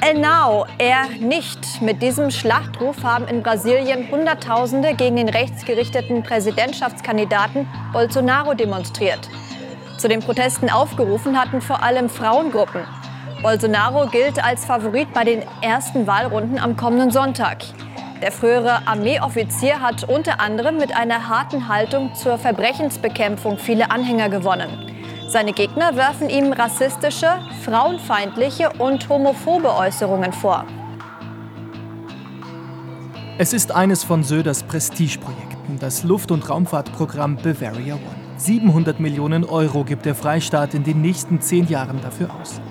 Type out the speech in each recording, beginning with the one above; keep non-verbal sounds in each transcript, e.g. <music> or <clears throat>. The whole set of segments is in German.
Now, er nicht. Mit diesem Schlachtruf haben in Brasilien Hunderttausende gegen den rechtsgerichteten Präsidentschaftskandidaten Bolsonaro demonstriert. Zu den Protesten aufgerufen hatten vor allem Frauengruppen. Bolsonaro gilt als Favorit bei den ersten Wahlrunden am kommenden Sonntag. Der frühere Armeeoffizier hat unter anderem mit einer harten Haltung zur Verbrechensbekämpfung viele Anhänger gewonnen. Seine Gegner werfen ihm rassistische, frauenfeindliche und homophobe Äußerungen vor. Es ist eines von Söders Prestigeprojekten, das Luft- und Raumfahrtprogramm Bavaria One. 700 Millionen Euro gibt der Freistaat in den nächsten zehn Jahren dafür aus.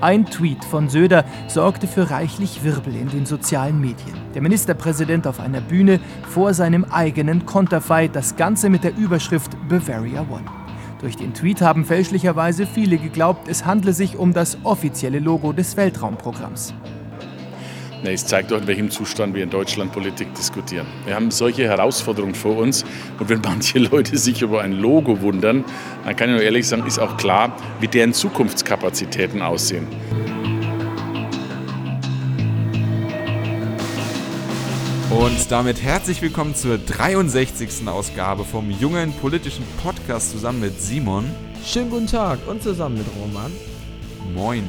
Ein Tweet von Söder sorgte für reichlich Wirbel in den sozialen Medien. Der Ministerpräsident auf einer Bühne vor seinem eigenen Konterfei, das Ganze mit der Überschrift Bavaria One. Durch den Tweet haben fälschlicherweise viele geglaubt, es handle sich um das offizielle Logo des Weltraumprogramms. Nee, es zeigt doch, in welchem Zustand wir in Deutschland Politik diskutieren. Wir haben solche Herausforderungen vor uns und wenn <laughs> manche Leute sich über ein Logo wundern, dann kann ich nur ehrlich sagen, ist auch klar, wie deren Zukunftskapazitäten aussehen. Und damit herzlich willkommen zur 63. Ausgabe vom jungen politischen Podcast zusammen mit Simon. Schönen guten Tag und zusammen mit Roman. Moin.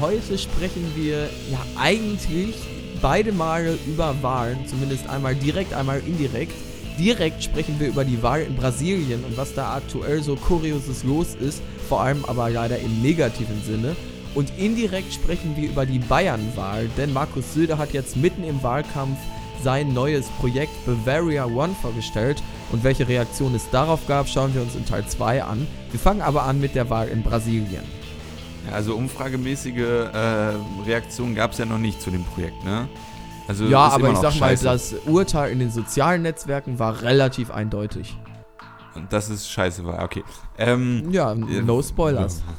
Heute sprechen wir ja eigentlich beide Male über Wahlen, zumindest einmal direkt, einmal indirekt. Direkt sprechen wir über die Wahl in Brasilien und was da aktuell so Kurioses los ist, vor allem aber leider im negativen Sinne. Und indirekt sprechen wir über die Bayernwahl, denn Markus Söder hat jetzt mitten im Wahlkampf sein neues Projekt Bavaria One vorgestellt und welche Reaktion es darauf gab, schauen wir uns in Teil 2 an. Wir fangen aber an mit der Wahl in Brasilien. Also umfragemäßige äh, Reaktionen gab es ja noch nicht zu dem Projekt, ne? Also ja, aber ich sag scheiße. mal, das Urteil in den sozialen Netzwerken war relativ eindeutig. Und das ist scheiße war, okay. Ähm, ja, no spoilers. <laughs>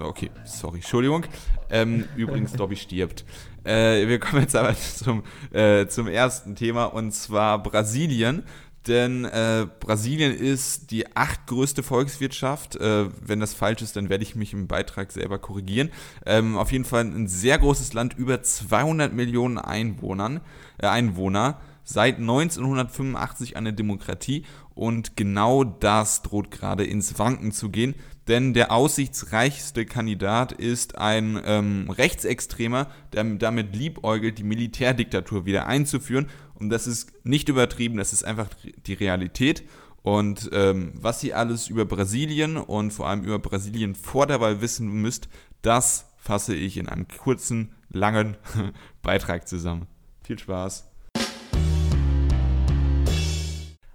Okay, sorry, Entschuldigung. Ähm, übrigens, Dobby stirbt. Äh, wir kommen jetzt aber <laughs> zum, äh, zum ersten Thema und zwar Brasilien denn äh, Brasilien ist die achtgrößte Volkswirtschaft. Äh, wenn das falsch ist, dann werde ich mich im Beitrag selber korrigieren. Ähm, auf jeden Fall ein sehr großes Land, über 200 Millionen Einwohnern, äh, Einwohner. Seit 1985 eine Demokratie und genau das droht gerade ins Wanken zu gehen, denn der aussichtsreichste Kandidat ist ein ähm, Rechtsextremer, der damit liebäugelt, die Militärdiktatur wieder einzuführen und das ist nicht übertrieben, das ist einfach die Realität. Und ähm, was ihr alles über Brasilien und vor allem über Brasilien vor der Wahl wissen müsst, das fasse ich in einem kurzen, langen <laughs> Beitrag zusammen. Viel Spaß!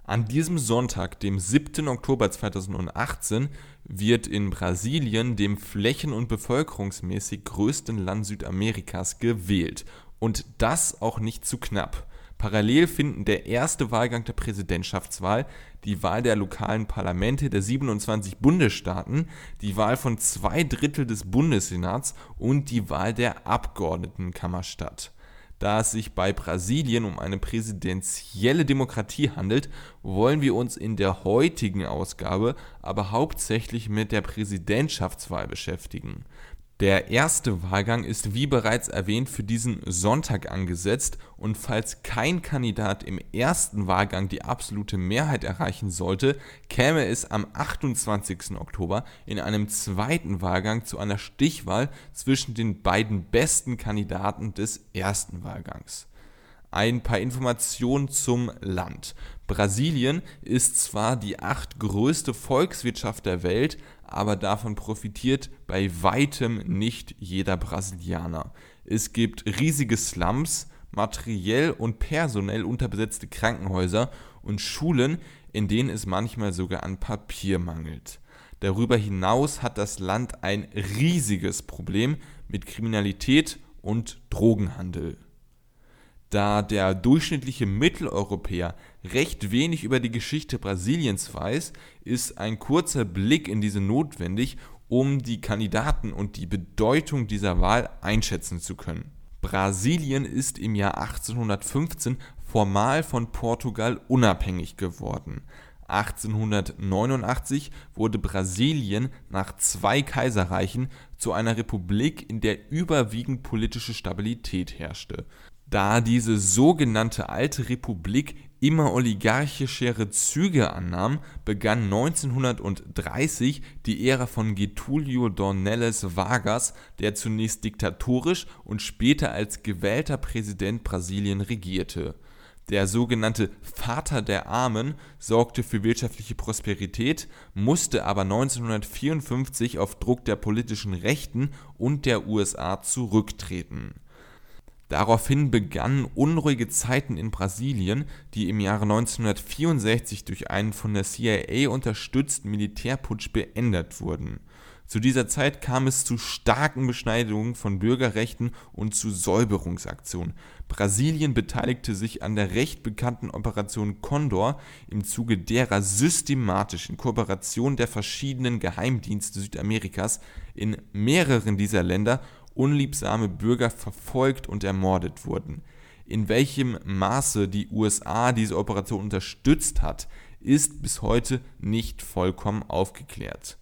An diesem Sonntag, dem 7. Oktober 2018, wird in Brasilien, dem flächen- und bevölkerungsmäßig größten Land Südamerikas, gewählt. Und das auch nicht zu knapp. Parallel finden der erste Wahlgang der Präsidentschaftswahl, die Wahl der lokalen Parlamente der 27 Bundesstaaten, die Wahl von zwei Drittel des Bundessenats und die Wahl der Abgeordnetenkammer statt. Da es sich bei Brasilien um eine präsidentielle Demokratie handelt, wollen wir uns in der heutigen Ausgabe aber hauptsächlich mit der Präsidentschaftswahl beschäftigen. Der erste Wahlgang ist wie bereits erwähnt für diesen Sonntag angesetzt und falls kein Kandidat im ersten Wahlgang die absolute Mehrheit erreichen sollte, käme es am 28. Oktober in einem zweiten Wahlgang zu einer Stichwahl zwischen den beiden besten Kandidaten des ersten Wahlgangs. Ein paar Informationen zum Land. Brasilien ist zwar die achtgrößte Volkswirtschaft der Welt, aber davon profitiert bei weitem nicht jeder Brasilianer. Es gibt riesige Slums, materiell und personell unterbesetzte Krankenhäuser und Schulen, in denen es manchmal sogar an Papier mangelt. Darüber hinaus hat das Land ein riesiges Problem mit Kriminalität und Drogenhandel. Da der durchschnittliche Mitteleuropäer recht wenig über die Geschichte Brasiliens weiß, ist ein kurzer Blick in diese notwendig, um die Kandidaten und die Bedeutung dieser Wahl einschätzen zu können. Brasilien ist im Jahr 1815 formal von Portugal unabhängig geworden. 1889 wurde Brasilien nach zwei Kaiserreichen zu einer Republik, in der überwiegend politische Stabilität herrschte. Da diese sogenannte Alte Republik immer oligarchischere Züge annahm, begann 1930 die Ära von Getúlio Dornelles Vargas, der zunächst diktatorisch und später als gewählter Präsident Brasilien regierte der sogenannte Vater der Armen sorgte für wirtschaftliche Prosperität, musste aber 1954 auf Druck der politischen Rechten und der USA zurücktreten. Daraufhin begannen unruhige Zeiten in Brasilien, die im Jahre 1964 durch einen von der CIA unterstützten Militärputsch beendet wurden zu dieser Zeit kam es zu starken Beschneidungen von Bürgerrechten und zu Säuberungsaktionen. Brasilien beteiligte sich an der recht bekannten Operation Condor, im Zuge derer systematisch in Kooperation der verschiedenen Geheimdienste Südamerikas in mehreren dieser Länder unliebsame Bürger verfolgt und ermordet wurden. In welchem Maße die USA diese Operation unterstützt hat, ist bis heute nicht vollkommen aufgeklärt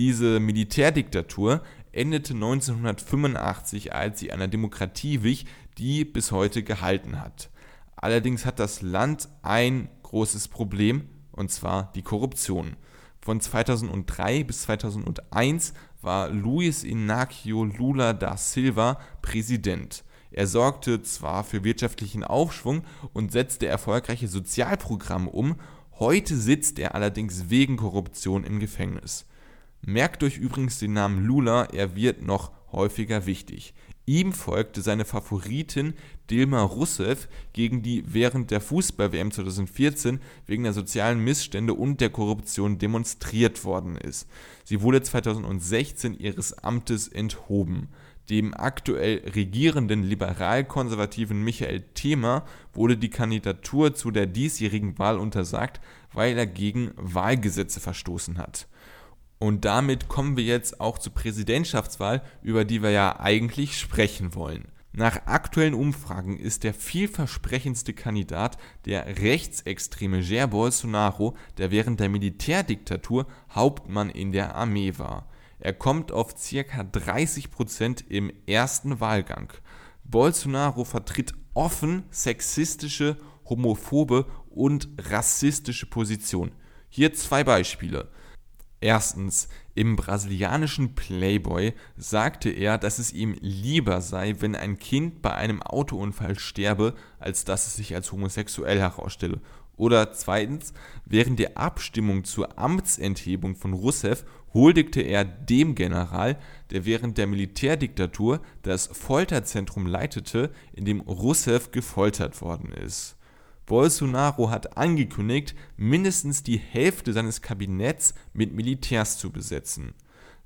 diese Militärdiktatur endete 1985, als sie einer Demokratie wich, die bis heute gehalten hat. Allerdings hat das Land ein großes Problem, und zwar die Korruption. Von 2003 bis 2001 war Luiz Inácio Lula da Silva Präsident. Er sorgte zwar für wirtschaftlichen Aufschwung und setzte erfolgreiche Sozialprogramme um, heute sitzt er allerdings wegen Korruption im Gefängnis. Merkt euch übrigens den Namen Lula, er wird noch häufiger wichtig. Ihm folgte seine Favoritin Dilma Rousseff, gegen die während der Fußball-WM 2014 wegen der sozialen Missstände und der Korruption demonstriert worden ist. Sie wurde 2016 ihres Amtes enthoben. Dem aktuell regierenden liberal-konservativen Michael Themer wurde die Kandidatur zu der diesjährigen Wahl untersagt, weil er gegen Wahlgesetze verstoßen hat. Und damit kommen wir jetzt auch zur Präsidentschaftswahl, über die wir ja eigentlich sprechen wollen. Nach aktuellen Umfragen ist der vielversprechendste Kandidat der rechtsextreme Jair Bolsonaro, der während der Militärdiktatur Hauptmann in der Armee war. Er kommt auf ca. 30% im ersten Wahlgang. Bolsonaro vertritt offen sexistische, homophobe und rassistische Positionen. Hier zwei Beispiele. Erstens, im brasilianischen Playboy sagte er, dass es ihm lieber sei, wenn ein Kind bei einem Autounfall sterbe, als dass es sich als homosexuell herausstelle. Oder zweitens, während der Abstimmung zur Amtsenthebung von Rousseff huldigte er dem General, der während der Militärdiktatur das Folterzentrum leitete, in dem Rousseff gefoltert worden ist Bolsonaro hat angekündigt, mindestens die Hälfte seines Kabinetts mit Militärs zu besetzen.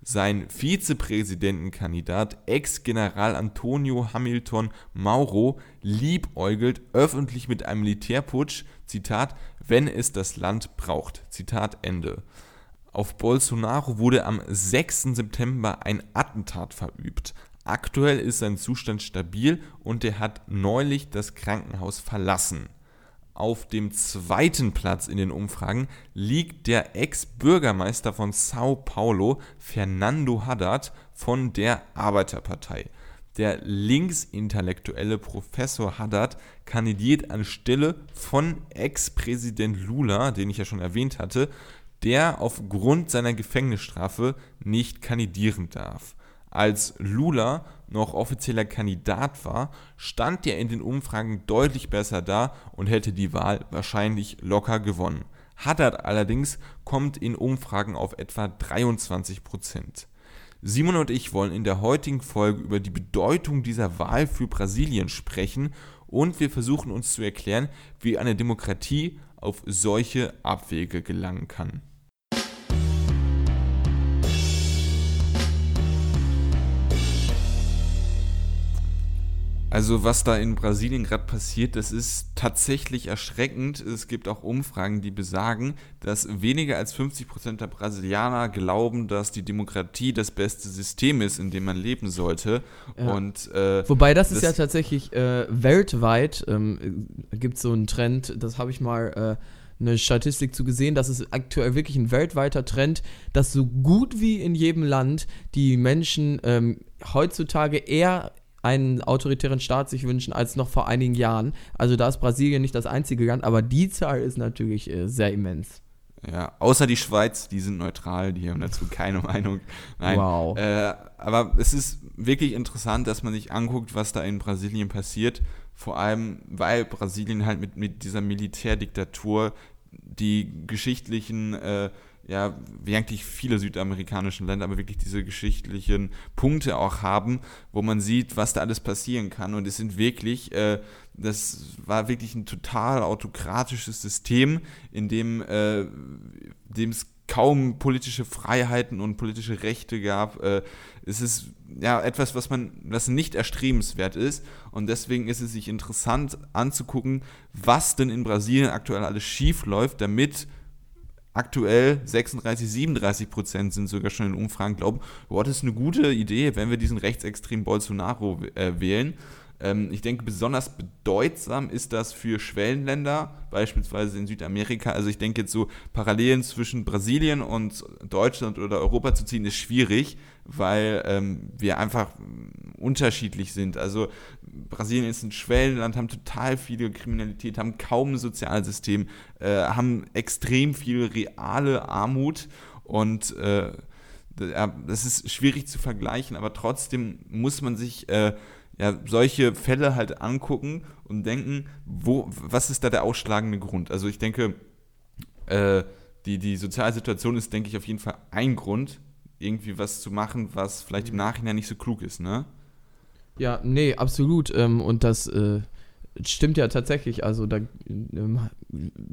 Sein Vizepräsidentenkandidat, Ex-General Antonio Hamilton Mauro, liebäugelt öffentlich mit einem Militärputsch, Zitat, wenn es das Land braucht. Zitat Ende. Auf Bolsonaro wurde am 6. September ein Attentat verübt. Aktuell ist sein Zustand stabil und er hat neulich das Krankenhaus verlassen. Auf dem zweiten Platz in den Umfragen liegt der Ex-Bürgermeister von Sao Paulo, Fernando Haddad von der Arbeiterpartei. Der linksintellektuelle Professor Haddad kandidiert anstelle von Ex-Präsident Lula, den ich ja schon erwähnt hatte, der aufgrund seiner Gefängnisstrafe nicht kandidieren darf. Als Lula noch offizieller Kandidat war, stand er in den Umfragen deutlich besser da und hätte die Wahl wahrscheinlich locker gewonnen. Haddad allerdings kommt in Umfragen auf etwa 23 Prozent. Simon und ich wollen in der heutigen Folge über die Bedeutung dieser Wahl für Brasilien sprechen und wir versuchen uns zu erklären, wie eine Demokratie auf solche Abwege gelangen kann. Also was da in Brasilien gerade passiert, das ist tatsächlich erschreckend. Es gibt auch Umfragen, die besagen, dass weniger als 50 Prozent der Brasilianer glauben, dass die Demokratie das beste System ist, in dem man leben sollte. Ja. Und, äh, Wobei das, das, ist ja tatsächlich äh, weltweit ähm, gibt es so einen Trend, das habe ich mal äh, eine Statistik zu gesehen, dass es aktuell wirklich ein weltweiter Trend, dass so gut wie in jedem Land die Menschen ähm, heutzutage eher einen autoritären Staat sich wünschen als noch vor einigen Jahren. Also da ist Brasilien nicht das einzige Land, aber die Zahl ist natürlich äh, sehr immens. Ja, außer die Schweiz, die sind neutral, die haben dazu keine Meinung. Nein. Wow. Äh, aber es ist wirklich interessant, dass man sich anguckt, was da in Brasilien passiert. Vor allem, weil Brasilien halt mit, mit dieser Militärdiktatur die geschichtlichen, äh, ja, wie eigentlich viele südamerikanische Länder, aber wirklich diese geschichtlichen Punkte auch haben, wo man sieht, was da alles passieren kann. Und es sind wirklich, äh, das war wirklich ein total autokratisches System, in dem, äh, es kaum politische Freiheiten und politische Rechte gab. Äh, es ist ja etwas, was man, was nicht erstrebenswert ist. Und deswegen ist es sich interessant anzugucken, was denn in Brasilien aktuell alles schief läuft, damit aktuell 36, 37 Prozent sind sogar schon in Umfragen glauben, boah, das ist eine gute Idee, wenn wir diesen rechtsextremen Bolsonaro äh, wählen. Ähm, ich denke, besonders bedeutsam ist das für Schwellenländer, beispielsweise in Südamerika. Also ich denke jetzt so Parallelen zwischen Brasilien und Deutschland oder Europa zu ziehen, ist schwierig, weil ähm, wir einfach unterschiedlich sind. Also Brasilien ist ein Schwellenland, haben total viele Kriminalität, haben kaum ein Sozialsystem, äh, haben extrem viel reale Armut und äh, das ist schwierig zu vergleichen, aber trotzdem muss man sich äh, ja, solche Fälle halt angucken und denken, wo, was ist da der ausschlagende Grund? Also ich denke, äh, die, die Sozialsituation ist, denke ich, auf jeden Fall ein Grund, irgendwie was zu machen, was vielleicht im Nachhinein nicht so klug ist, ne? Ja, nee, absolut. Ähm, und das äh, stimmt ja tatsächlich. Also da ähm,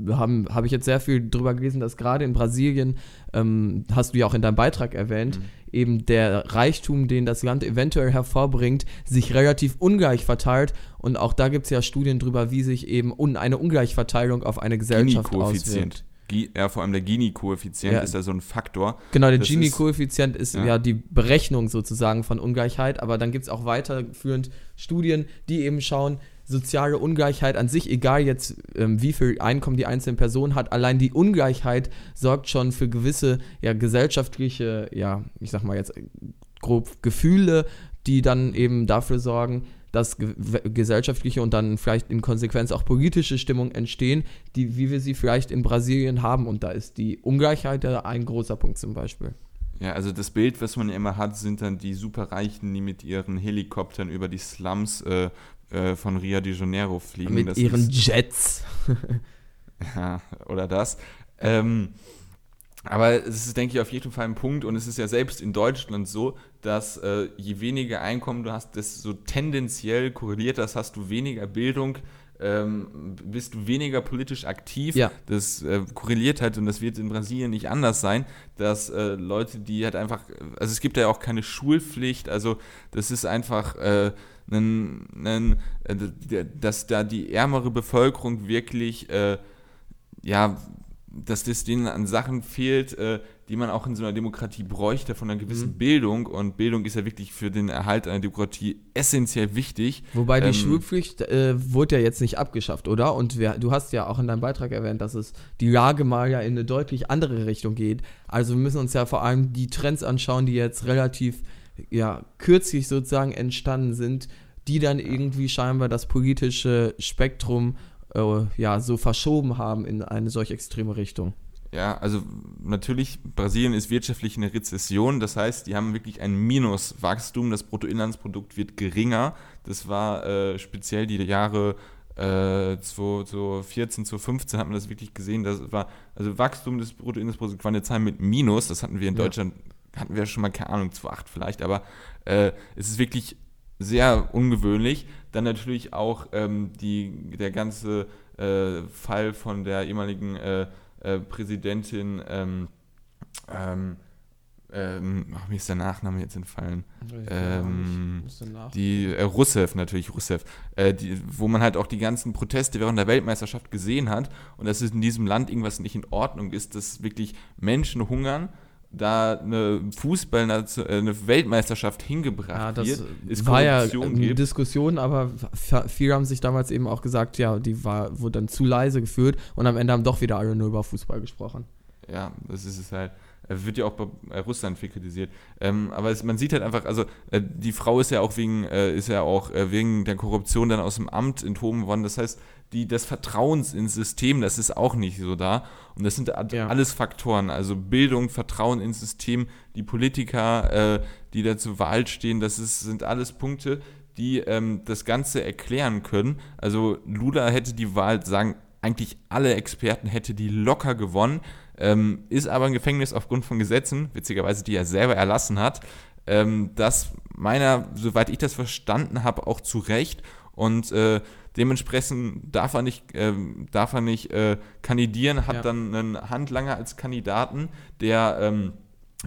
habe hab ich jetzt sehr viel drüber gelesen, dass gerade in Brasilien, ähm, hast du ja auch in deinem Beitrag erwähnt, mhm. eben der Reichtum, den das Land eventuell hervorbringt, sich relativ ungleich verteilt. Und auch da gibt es ja Studien drüber, wie sich eben un eine Ungleichverteilung auf eine Gesellschaft auswirkt. Ja, vor allem der Gini-Koeffizient ja. ist ja so ein Faktor. Genau, der Gini-Koeffizient ist ja. ja. die Berechnung sozusagen von Ungleichheit, aber dann gibt es auch weiterführend Studien, die eben schauen, soziale Ungleichheit an sich, egal jetzt ähm, wie viel Einkommen die einzelne Person hat, allein die Ungleichheit sorgt schon für gewisse ja, gesellschaftliche, ja, ich sag mal jetzt grob Gefühle, die dann eben dafür sorgen, dass ge gesellschaftliche und dann vielleicht in Konsequenz auch politische Stimmung entstehen, die, wie wir sie vielleicht in Brasilien haben. Und da ist die Ungleichheit ein großer Punkt zum Beispiel. Ja, also das Bild, was man ja immer hat, sind dann die Superreichen, die mit ihren Helikoptern über die Slums äh, äh, von Rio de Janeiro fliegen. Mit das ihren ist, Jets. <laughs> ja, oder das. Ähm, aber es ist, denke ich, auf jeden Fall ein Punkt und es ist ja selbst in Deutschland so, dass äh, je weniger Einkommen du hast, desto tendenziell korreliert das, hast du weniger Bildung, ähm, bist du weniger politisch aktiv. Ja. Das äh, korreliert halt und das wird in Brasilien nicht anders sein, dass äh, Leute, die halt einfach, also es gibt ja auch keine Schulpflicht, also das ist einfach äh, ein, ein, äh, dass da die ärmere Bevölkerung wirklich, äh, ja, dass das denen an Sachen fehlt, äh, die man auch in so einer Demokratie bräuchte, von einer gewissen mhm. Bildung. Und Bildung ist ja wirklich für den Erhalt einer Demokratie essentiell wichtig. Wobei die ähm, Schulpflicht äh, wurde ja jetzt nicht abgeschafft, oder? Und wir, du hast ja auch in deinem Beitrag erwähnt, dass es die Lage mal ja in eine deutlich andere Richtung geht. Also wir müssen uns ja vor allem die Trends anschauen, die jetzt relativ ja, kürzlich sozusagen entstanden sind, die dann irgendwie scheinbar das politische Spektrum äh, ja, so verschoben haben in eine solch extreme Richtung. Ja, also natürlich, Brasilien ist wirtschaftlich in der Rezession, das heißt, die haben wirklich ein Minuswachstum, das Bruttoinlandsprodukt wird geringer. Das war äh, speziell die Jahre äh, 2014, 2015 hat man das wirklich gesehen. Das war, also Wachstum des Bruttoinlandsprodukts war eine Zahl mit Minus, das hatten wir in ja. Deutschland, hatten wir schon mal, keine Ahnung, 2,8 vielleicht, aber äh, es ist wirklich sehr ungewöhnlich. Dann natürlich auch ähm, die, der ganze äh, Fall von der ehemaligen äh, äh, Präsidentin, ähm, ähm, ähm, ach, mir ist der Nachname jetzt entfallen. Ähm, die äh, Russev natürlich, Russev, äh, die, wo man halt auch die ganzen Proteste während der Weltmeisterschaft gesehen hat. Und dass es in diesem Land irgendwas nicht in Ordnung ist, dass wirklich Menschen hungern da eine Fußball, eine Weltmeisterschaft hingebracht ja, das wird, ist war ja eine gibt. Diskussion, aber viele haben sich damals eben auch gesagt, ja, die war, wurde dann zu leise geführt und am Ende haben doch wieder alle nur über Fußball gesprochen. Ja, das ist es halt. Wird ja auch bei Russland viel kritisiert. Ähm, aber es, man sieht halt einfach, also äh, die Frau ist ja auch wegen, äh, ist ja auch äh, wegen der Korruption dann aus dem Amt enthoben worden. Das heißt, die, das Vertrauen ins System, das ist auch nicht so da. Und das sind ja. alles Faktoren, also Bildung, Vertrauen ins System, die Politiker, äh, die da zur Wahl stehen, das ist, sind alles Punkte, die ähm, das Ganze erklären können. Also Lula hätte die Wahl, sagen eigentlich alle Experten, hätte die locker gewonnen, ähm, ist aber im Gefängnis aufgrund von Gesetzen, witzigerweise, die er selber erlassen hat, ähm, das meiner, soweit ich das verstanden habe, auch zu Recht und äh, Dementsprechend darf er nicht, äh, darf er nicht äh, kandidieren, hat ja. dann einen Handlanger als Kandidaten, der ähm,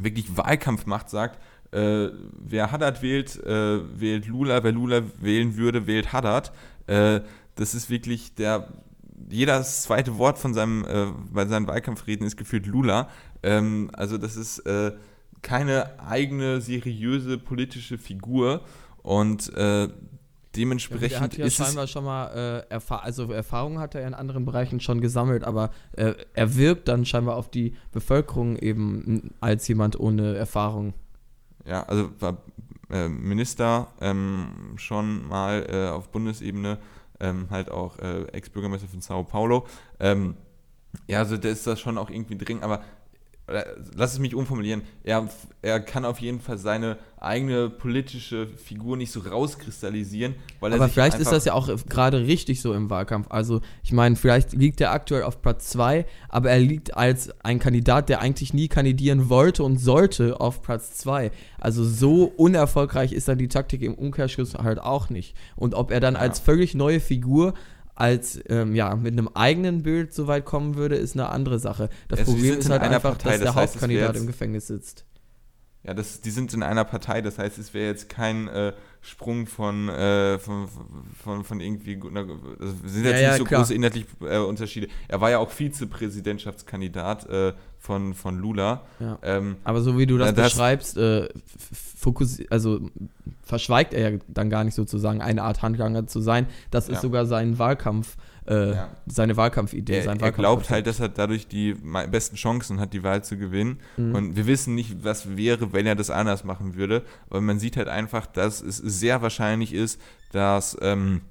wirklich Wahlkampf macht, sagt, äh, wer Haddad wählt, äh, wählt Lula, wer Lula wählen würde, wählt Haddad. Äh, das ist wirklich der, jedes zweite Wort von seinem, äh, bei seinen Wahlkampfreden ist gefühlt Lula. Ähm, also das ist keine eigene seriöse politische Figur und äh, dementsprechend ja, er hat ja ist scheinbar schon mal äh, Erfa also Erfahrungen hat er in anderen Bereichen schon gesammelt, aber äh, er wirkt dann scheinbar auf die Bevölkerung eben als jemand ohne Erfahrung. Ja, also war äh, Minister ähm, schon mal äh, auf Bundesebene, ähm, halt auch äh, Ex-Bürgermeister von Sao Paulo. Ähm, ja, also der ist da schon auch irgendwie dringend, aber lass es mich umformulieren, er, er kann auf jeden Fall seine eigene politische Figur nicht so rauskristallisieren, weil er Aber vielleicht ist das ja auch gerade richtig so im Wahlkampf. Also, ich meine, vielleicht liegt er aktuell auf Platz 2, aber er liegt als ein Kandidat, der eigentlich nie kandidieren wollte und sollte, auf Platz 2. Also, so unerfolgreich ist dann die Taktik im Umkehrschluss halt auch nicht. Und ob er dann ja. als völlig neue Figur als ähm, ja, mit einem eigenen Bild so weit kommen würde, ist eine andere Sache. Das also Problem ist halt einfach, Partei, dass der das heißt, Hauptkandidat im Gefängnis sitzt. Ja, das, die sind in einer Partei, das heißt, es wäre jetzt kein äh, Sprung von, äh, von, von, von irgendwie, also sind jetzt ja, nicht so klar. große inhaltliche äh, Unterschiede. Er war ja auch Vizepräsidentschaftskandidat äh, von, von Lula. Ja. Ähm, Aber so wie du das, das beschreibst, äh, fokus, also verschweigt er ja dann gar nicht sozusagen eine Art Handlanger zu sein. Das ist sogar sein Wahlkampf äh, ja. seine Wahlkampfidee. Er, sein Wahlkampf er glaubt halt, dass er dadurch die besten Chancen hat, die Wahl zu gewinnen. Mhm. Und wir wissen nicht, was wäre, wenn er das anders machen würde. Aber man sieht halt einfach, dass es sehr wahrscheinlich ist, dass, ähm,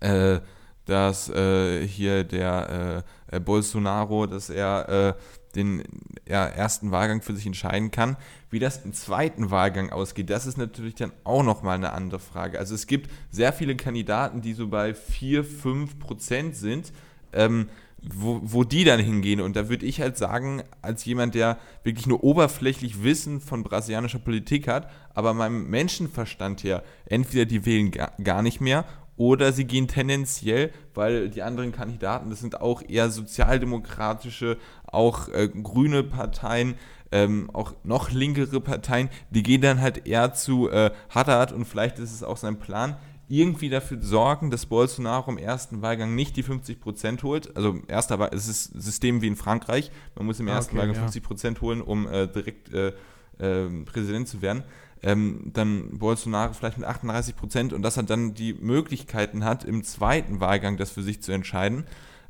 äh, dass äh, hier der äh, äh, Bolsonaro, dass er äh, den ja, ersten Wahlgang für sich entscheiden kann. Wie das im zweiten Wahlgang ausgeht, das ist natürlich dann auch nochmal eine andere Frage. Also es gibt sehr viele Kandidaten, die so bei 4, 5 Prozent sind. Ähm, wo, wo die dann hingehen. Und da würde ich halt sagen, als jemand, der wirklich nur oberflächlich Wissen von brasilianischer Politik hat, aber meinem Menschenverstand her, entweder die wählen gar, gar nicht mehr oder sie gehen tendenziell, weil die anderen Kandidaten, das sind auch eher sozialdemokratische, auch äh, grüne Parteien, ähm, auch noch linkere Parteien, die gehen dann halt eher zu äh, Haddad und vielleicht ist es auch sein Plan, irgendwie dafür sorgen, dass Bolsonaro im ersten Wahlgang nicht die 50% holt. Also erster Wahl, es ist ein System wie in Frankreich. Man muss im ersten okay, Wahlgang ja. 50% holen, um äh, direkt äh, äh, Präsident zu werden ähm, dann Bolsonaro vielleicht mit 38 Prozent und dass er dann die Möglichkeiten hat, im zweiten Wahlgang das für sich zu entscheiden.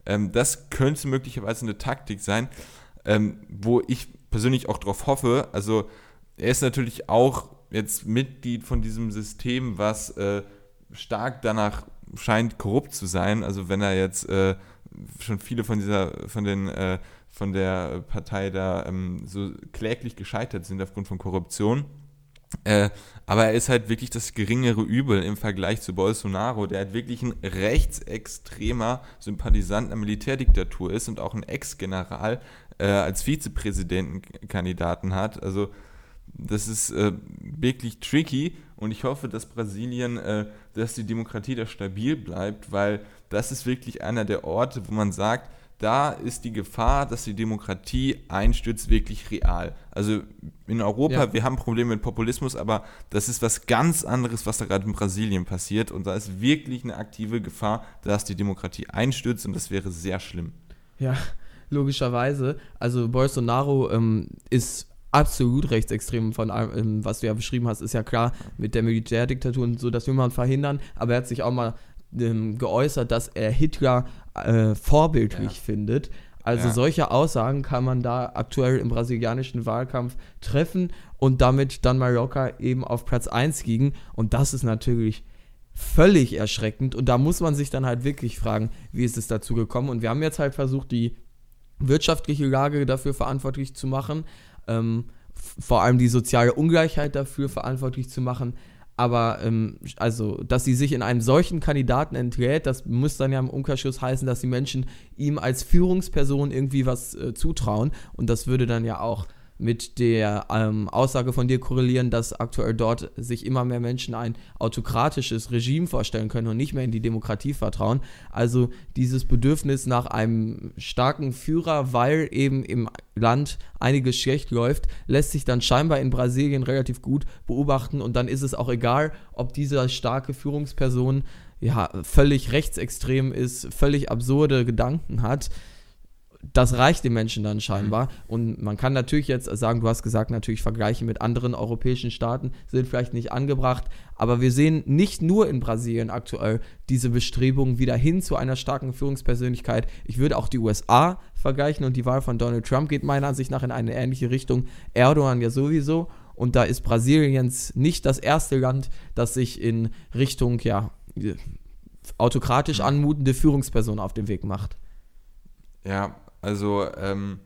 Ähm, das könnte möglicherweise eine Taktik sein, ähm, wo ich persönlich auch darauf hoffe. Also er ist natürlich auch jetzt Mitglied von diesem System, was äh, stark danach scheint korrupt zu sein. Also wenn er jetzt äh, schon viele von dieser, von den äh, von der Partei da ähm, so kläglich gescheitert sind aufgrund von Korruption äh, aber er ist halt wirklich das geringere Übel im Vergleich zu Bolsonaro, der halt wirklich ein rechtsextremer Sympathisant einer Militärdiktatur ist und auch ein Ex-General äh, als Vizepräsidentenkandidaten hat. Also das ist äh, wirklich tricky und ich hoffe, dass Brasilien, äh, dass die Demokratie da stabil bleibt, weil das ist wirklich einer der Orte, wo man sagt, da ist die Gefahr, dass die Demokratie einstürzt, wirklich real. Also in Europa, ja. wir haben Probleme mit Populismus, aber das ist was ganz anderes, was da gerade in Brasilien passiert. Und da ist wirklich eine aktive Gefahr, dass die Demokratie einstürzt und das wäre sehr schlimm. Ja, <laughs> logischerweise. Also Bolsonaro ähm, ist absolut rechtsextrem von allem, was du ja beschrieben hast, ist ja klar, mit der Militärdiktatur und so, das will man verhindern, aber er hat sich auch mal ähm, geäußert, dass er Hitler äh, vorbildlich ja. findet. Also ja. solche Aussagen kann man da aktuell im brasilianischen Wahlkampf treffen und damit dann mal locker eben auf Platz 1 liegen. Und das ist natürlich völlig erschreckend. Und da muss man sich dann halt wirklich fragen, wie ist es dazu gekommen. Und wir haben jetzt halt versucht, die wirtschaftliche Lage dafür verantwortlich zu machen, ähm, vor allem die soziale Ungleichheit dafür verantwortlich zu machen. Aber ähm, also, dass sie sich in einem solchen Kandidaten entlädt, das muss dann ja im Umkehrschluss heißen, dass die Menschen ihm als Führungsperson irgendwie was äh, zutrauen. Und das würde dann ja auch mit der ähm, Aussage von dir korrelieren, dass aktuell dort sich immer mehr Menschen ein autokratisches Regime vorstellen können und nicht mehr in die Demokratie vertrauen. Also dieses Bedürfnis nach einem starken Führer, weil eben im Land einiges schlecht läuft, lässt sich dann scheinbar in Brasilien relativ gut beobachten und dann ist es auch egal, ob diese starke Führungsperson ja völlig rechtsextrem ist, völlig absurde Gedanken hat das reicht den Menschen dann scheinbar. Mhm. Und man kann natürlich jetzt sagen, du hast gesagt, natürlich Vergleiche mit anderen europäischen Staaten sind vielleicht nicht angebracht, aber wir sehen nicht nur in Brasilien aktuell diese Bestrebungen wieder hin zu einer starken Führungspersönlichkeit. Ich würde auch die USA vergleichen und die Wahl von Donald Trump geht meiner Ansicht nach in eine ähnliche Richtung. Erdogan ja sowieso. Und da ist Brasilien nicht das erste Land, das sich in Richtung, ja, autokratisch anmutende Führungsperson auf den Weg macht. Ja, also, ähm,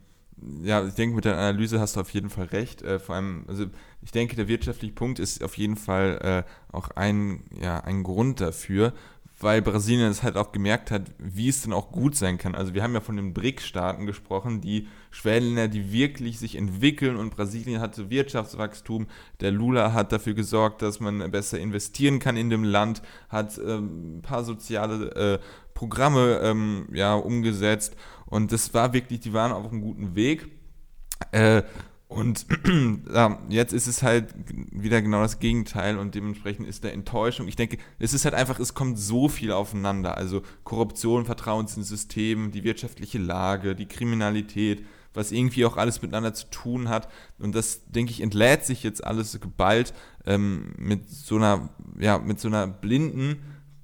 ja, ich denke, mit der Analyse hast du auf jeden Fall recht. Äh, vor allem, also ich denke, der wirtschaftliche Punkt ist auf jeden Fall äh, auch ein, ja, ein Grund dafür, weil Brasilien es halt auch gemerkt hat, wie es denn auch gut sein kann. Also wir haben ja von den BRIC-Staaten gesprochen, die Schwellenländer, die wirklich sich entwickeln und Brasilien hatte Wirtschaftswachstum. Der Lula hat dafür gesorgt, dass man besser investieren kann in dem Land, hat ähm, ein paar soziale äh, Programme ähm, ja, umgesetzt und das war wirklich, die waren auf einem guten Weg. Äh, und <clears throat> ja, jetzt ist es halt wieder genau das Gegenteil und dementsprechend ist der Enttäuschung. Ich denke, es ist halt einfach, es kommt so viel aufeinander. Also Korruption, Vertrauen ins System, die wirtschaftliche Lage, die Kriminalität, was irgendwie auch alles miteinander zu tun hat. Und das, denke ich, entlädt sich jetzt alles geballt ähm, mit so einer, ja, mit so einer blinden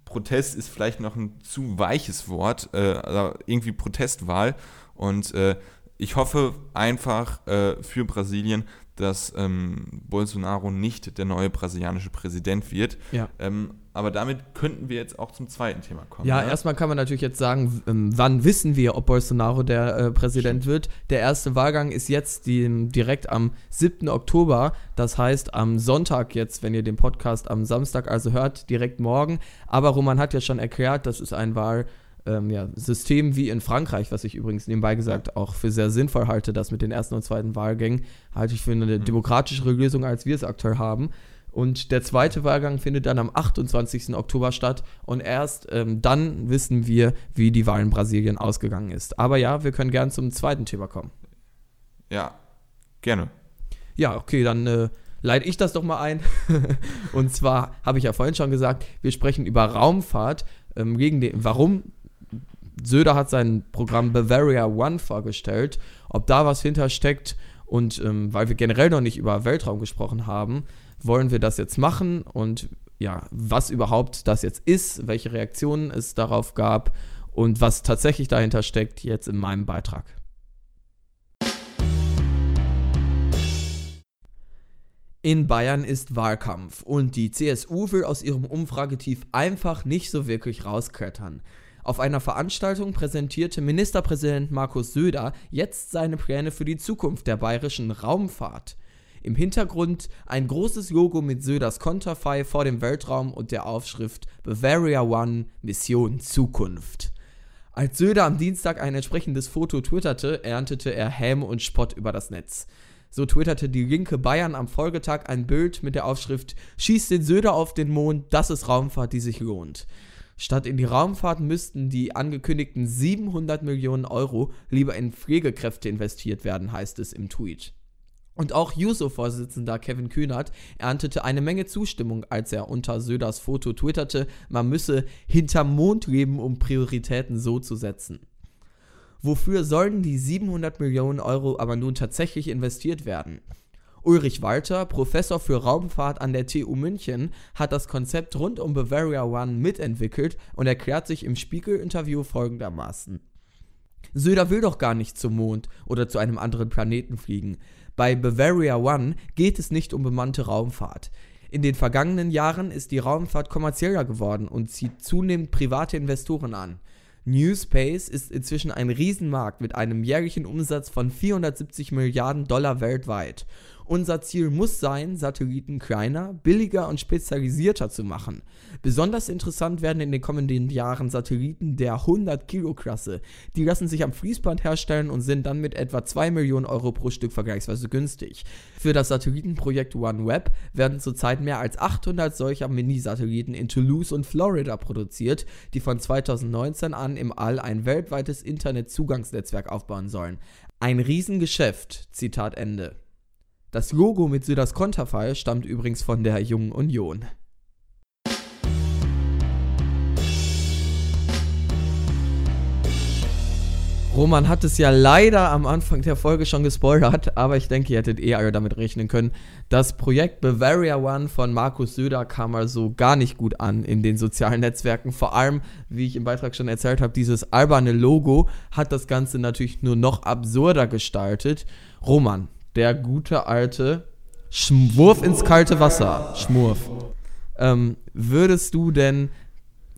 Protest ist vielleicht noch ein zu weiches Wort, äh, also irgendwie Protestwahl. Und äh, ich hoffe einfach äh, für Brasilien, dass ähm, Bolsonaro nicht der neue brasilianische Präsident wird. Ja. Ähm, aber damit könnten wir jetzt auch zum zweiten Thema kommen. Ja, ne? erstmal kann man natürlich jetzt sagen, ähm, wann wissen wir, ob Bolsonaro der äh, Präsident Stimmt. wird. Der erste Wahlgang ist jetzt die, direkt am 7. Oktober. Das heißt am Sonntag jetzt, wenn ihr den Podcast am Samstag also hört, direkt morgen. Aber Roman hat ja schon erklärt, das ist ein Wahl ähm, ja, System wie in Frankreich, was ich übrigens nebenbei gesagt auch für sehr sinnvoll halte, das mit den ersten und zweiten Wahlgängen, halte ich für eine mhm. demokratischere Lösung, als wir es aktuell haben. Und der zweite Wahlgang findet dann am 28. Oktober statt und erst ähm, dann wissen wir, wie die Wahl in Brasilien ausgegangen ist. Aber ja, wir können gern zum zweiten Thema kommen. Ja, gerne. Ja, okay, dann äh, leite ich das doch mal ein. <laughs> und zwar habe ich ja vorhin schon gesagt, wir sprechen über Raumfahrt. Ähm, gegen den, warum Söder hat sein Programm Bavaria One vorgestellt. Ob da was hintersteckt und ähm, weil wir generell noch nicht über Weltraum gesprochen haben, wollen wir das jetzt machen und ja, was überhaupt das jetzt ist, welche Reaktionen es darauf gab und was tatsächlich dahinter steckt, jetzt in meinem Beitrag. In Bayern ist Wahlkampf und die CSU will aus ihrem Umfragetief einfach nicht so wirklich rausklettern. Auf einer Veranstaltung präsentierte Ministerpräsident Markus Söder jetzt seine Pläne für die Zukunft der bayerischen Raumfahrt. Im Hintergrund ein großes Logo mit Söders Konterfei vor dem Weltraum und der Aufschrift Bavaria One Mission Zukunft. Als Söder am Dienstag ein entsprechendes Foto twitterte, erntete er Häme und Spott über das Netz. So twitterte die linke Bayern am Folgetag ein Bild mit der Aufschrift Schießt den Söder auf den Mond, das ist Raumfahrt, die sich lohnt. Statt in die Raumfahrt müssten die angekündigten 700 Millionen Euro lieber in Pflegekräfte investiert werden, heißt es im Tweet. Und auch Juso-Vorsitzender Kevin Kühnert erntete eine Menge Zustimmung, als er unter Söders Foto twitterte, man müsse hinterm Mond leben, um Prioritäten so zu setzen. Wofür sollen die 700 Millionen Euro aber nun tatsächlich investiert werden? Ulrich Walter, Professor für Raumfahrt an der TU München, hat das Konzept rund um Bavaria One mitentwickelt und erklärt sich im Spiegel-Interview folgendermaßen. Söder will doch gar nicht zum Mond oder zu einem anderen Planeten fliegen. Bei Bavaria One geht es nicht um bemannte Raumfahrt. In den vergangenen Jahren ist die Raumfahrt kommerzieller geworden und zieht zunehmend private Investoren an. New Space ist inzwischen ein Riesenmarkt mit einem jährlichen Umsatz von 470 Milliarden Dollar weltweit unser Ziel muss sein, Satelliten kleiner, billiger und spezialisierter zu machen. Besonders interessant werden in den kommenden Jahren Satelliten der 100-Kilo-Klasse. Die lassen sich am Fließband herstellen und sind dann mit etwa 2 Millionen Euro pro Stück vergleichsweise günstig. Für das Satellitenprojekt OneWeb werden zurzeit mehr als 800 solcher Mini-Satelliten in Toulouse und Florida produziert, die von 2019 an im All ein weltweites Internetzugangsnetzwerk aufbauen sollen. Ein Riesengeschäft. Zitat Ende. Das Logo mit Söders Konterfei stammt übrigens von der Jungen Union. Roman hat es ja leider am Anfang der Folge schon gespoilert, aber ich denke, ihr hättet eh alle damit rechnen können. Das Projekt Bavaria One von Markus Söder kam also gar nicht gut an in den sozialen Netzwerken. Vor allem, wie ich im Beitrag schon erzählt habe, dieses alberne Logo hat das Ganze natürlich nur noch absurder gestaltet. Roman, der gute alte Schwurf ins kalte Wasser. Schmurf. Ähm, würdest du denn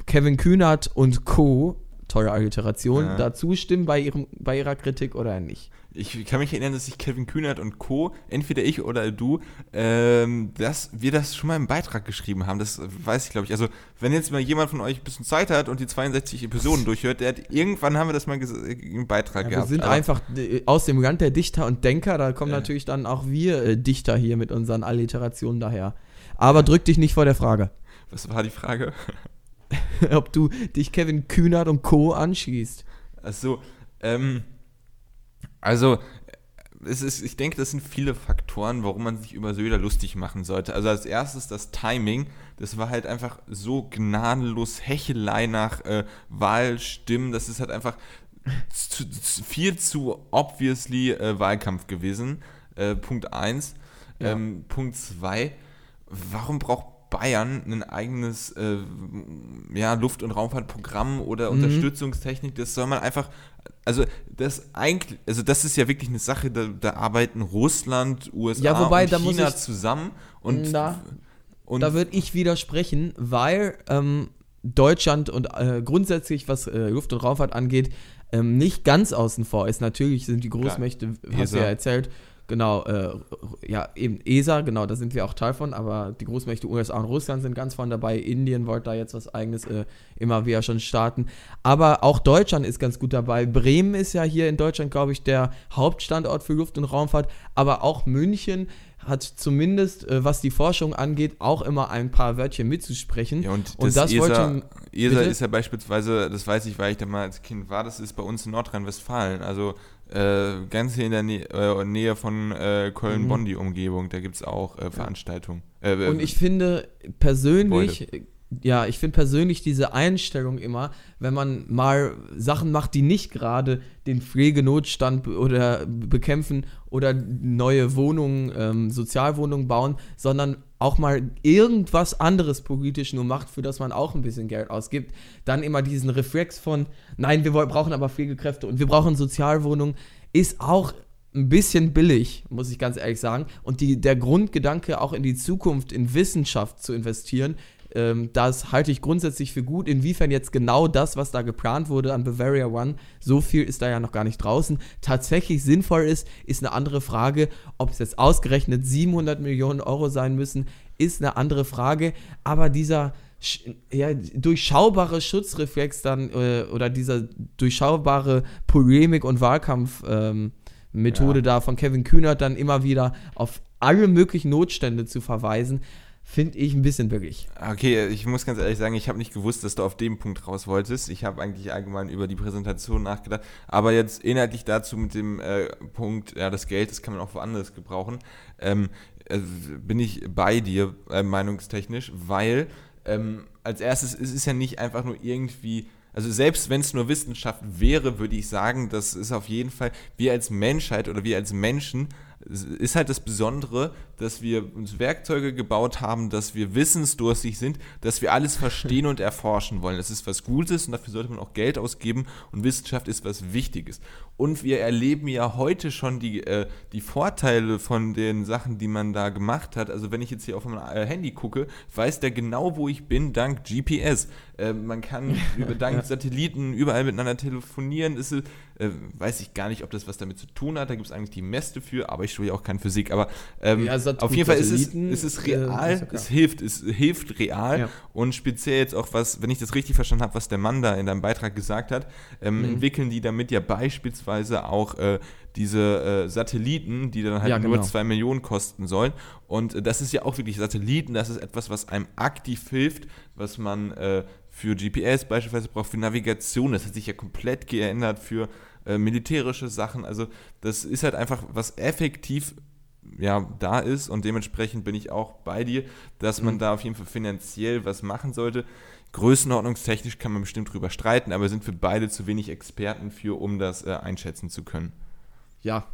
Kevin Kühnert und Co., tolle Alliteration, ja. dazu stimmen bei, ihrem, bei ihrer Kritik oder nicht? Ich kann mich erinnern, dass sich Kevin Kühnert und Co., entweder ich oder du, ähm, dass wir das schon mal im Beitrag geschrieben haben. Das weiß ich, glaube ich. Also, wenn jetzt mal jemand von euch ein bisschen Zeit hat und die 62 Episoden durchhört, der hat, irgendwann haben wir das mal im Beitrag ja, gehabt. Wir sind Aber einfach äh, aus dem Land der Dichter und Denker, da kommen äh. natürlich dann auch wir äh, Dichter hier mit unseren Alliterationen daher. Aber drück dich nicht vor der Frage. Was war die Frage? <laughs> Ob du dich Kevin Kühnert und Co. anschließt. Achso, ähm also, es ist, ich denke, das sind viele Faktoren, warum man sich über Söder lustig machen sollte. Also als erstes das Timing, das war halt einfach so gnadenlos Hechelei nach äh, Wahlstimmen, das ist halt einfach zu, zu, viel zu obviously äh, Wahlkampf gewesen. Äh, Punkt 1. Ja. Ähm, Punkt 2, warum braucht Bayern ein eigenes äh, ja, Luft- und Raumfahrtprogramm oder mhm. Unterstützungstechnik. Das soll man einfach, also das eigentlich, also das ist ja wirklich eine Sache, da, da arbeiten Russland, USA ja, wobei, und China ich, zusammen und, da, und da würde ich widersprechen, weil ähm, Deutschland und äh, grundsätzlich, was äh, Luft- und Raumfahrt angeht, ähm, nicht ganz außen vor ist. Natürlich sind die Großmächte, Klar. hast du ja erzählt, Genau, äh, ja, eben ESA, genau, da sind wir auch Teil von, aber die Großmächte USA und Russland sind ganz vorne dabei. Indien wollte da jetzt was eigenes äh, immer wieder schon starten. Aber auch Deutschland ist ganz gut dabei. Bremen ist ja hier in Deutschland, glaube ich, der Hauptstandort für Luft- und Raumfahrt, aber auch München hat zumindest, äh, was die Forschung angeht, auch immer ein paar Wörtchen mitzusprechen. Ja, und, und das, ESA, wollte, ESA ist ja beispielsweise, das weiß ich, weil ich da mal als Kind war, das ist bei uns in Nordrhein-Westfalen. Also äh, ganz hier in der Nä äh, Nähe von äh, Köln-Bonn, die Umgebung, da gibt es auch äh, Veranstaltungen. Äh, Und ich finde persönlich, Gebäude. Ja, ich finde persönlich diese Einstellung immer, wenn man mal Sachen macht, die nicht gerade den Pflegenotstand oder bekämpfen oder neue Wohnungen, ähm, Sozialwohnungen bauen, sondern auch mal irgendwas anderes politisch nur macht, für das man auch ein bisschen Geld ausgibt, dann immer diesen Reflex von, nein, wir brauchen aber Pflegekräfte und wir brauchen Sozialwohnungen, ist auch ein bisschen billig, muss ich ganz ehrlich sagen. Und die, der Grundgedanke, auch in die Zukunft, in Wissenschaft zu investieren, ähm, das halte ich grundsätzlich für gut. Inwiefern jetzt genau das, was da geplant wurde an Bavaria One, so viel ist da ja noch gar nicht draußen, tatsächlich sinnvoll ist, ist eine andere Frage. Ob es jetzt ausgerechnet 700 Millionen Euro sein müssen, ist eine andere Frage. Aber dieser ja, durchschaubare Schutzreflex dann äh, oder dieser durchschaubare Polemik- und Wahlkampfmethode ähm, ja. da von Kevin Kühnert dann immer wieder auf alle möglichen Notstände zu verweisen, finde ich ein bisschen böckig. Okay, ich muss ganz ehrlich sagen, ich habe nicht gewusst, dass du auf dem Punkt raus wolltest. Ich habe eigentlich allgemein über die Präsentation nachgedacht. Aber jetzt inhaltlich dazu mit dem äh, Punkt, ja, das Geld, das kann man auch woanders gebrauchen, ähm, äh, bin ich bei dir, äh, meinungstechnisch, weil ähm, als erstes es ist ja nicht einfach nur irgendwie also selbst wenn es nur Wissenschaft wäre, würde ich sagen, das ist auf jeden Fall, wir als Menschheit oder wir als Menschen ist halt das Besondere, dass wir uns Werkzeuge gebaut haben, dass wir wissensdurstig sind, dass wir alles verstehen und erforschen wollen. Das ist was Gutes und dafür sollte man auch Geld ausgeben und Wissenschaft ist was Wichtiges. Und wir erleben ja heute schon die, äh, die Vorteile von den Sachen, die man da gemacht hat. Also wenn ich jetzt hier auf mein äh, Handy gucke, weiß der genau, wo ich bin, dank GPS. Äh, man kann <laughs> über dank Satelliten überall miteinander telefonieren. Ist, äh, weiß ich gar nicht, ob das was damit zu tun hat. Da gibt es eigentlich die Messe für, aber ich studiere auch keine Physik. Aber ähm, ja, auf jeden Fall ist es, ist es äh, real, ist es hilft, es hilft real. Ja. Und speziell jetzt auch was, wenn ich das richtig verstanden habe, was der Mann da in deinem Beitrag gesagt hat, ähm, mhm. entwickeln die damit ja beispielsweise auch äh, diese äh, Satelliten, die dann halt ja, genau. nur 2 Millionen kosten sollen. Und äh, das ist ja auch wirklich Satelliten, das ist etwas, was einem aktiv hilft, was man äh, für GPS beispielsweise braucht, für Navigation. Das hat sich ja komplett geändert für äh, militärische Sachen. Also das ist halt einfach, was effektiv ja, da ist und dementsprechend bin ich auch bei dir, dass man mhm. da auf jeden Fall finanziell was machen sollte. Größenordnungstechnisch kann man bestimmt drüber streiten, aber sind wir beide zu wenig Experten für, um das äh, einschätzen zu können. Ja,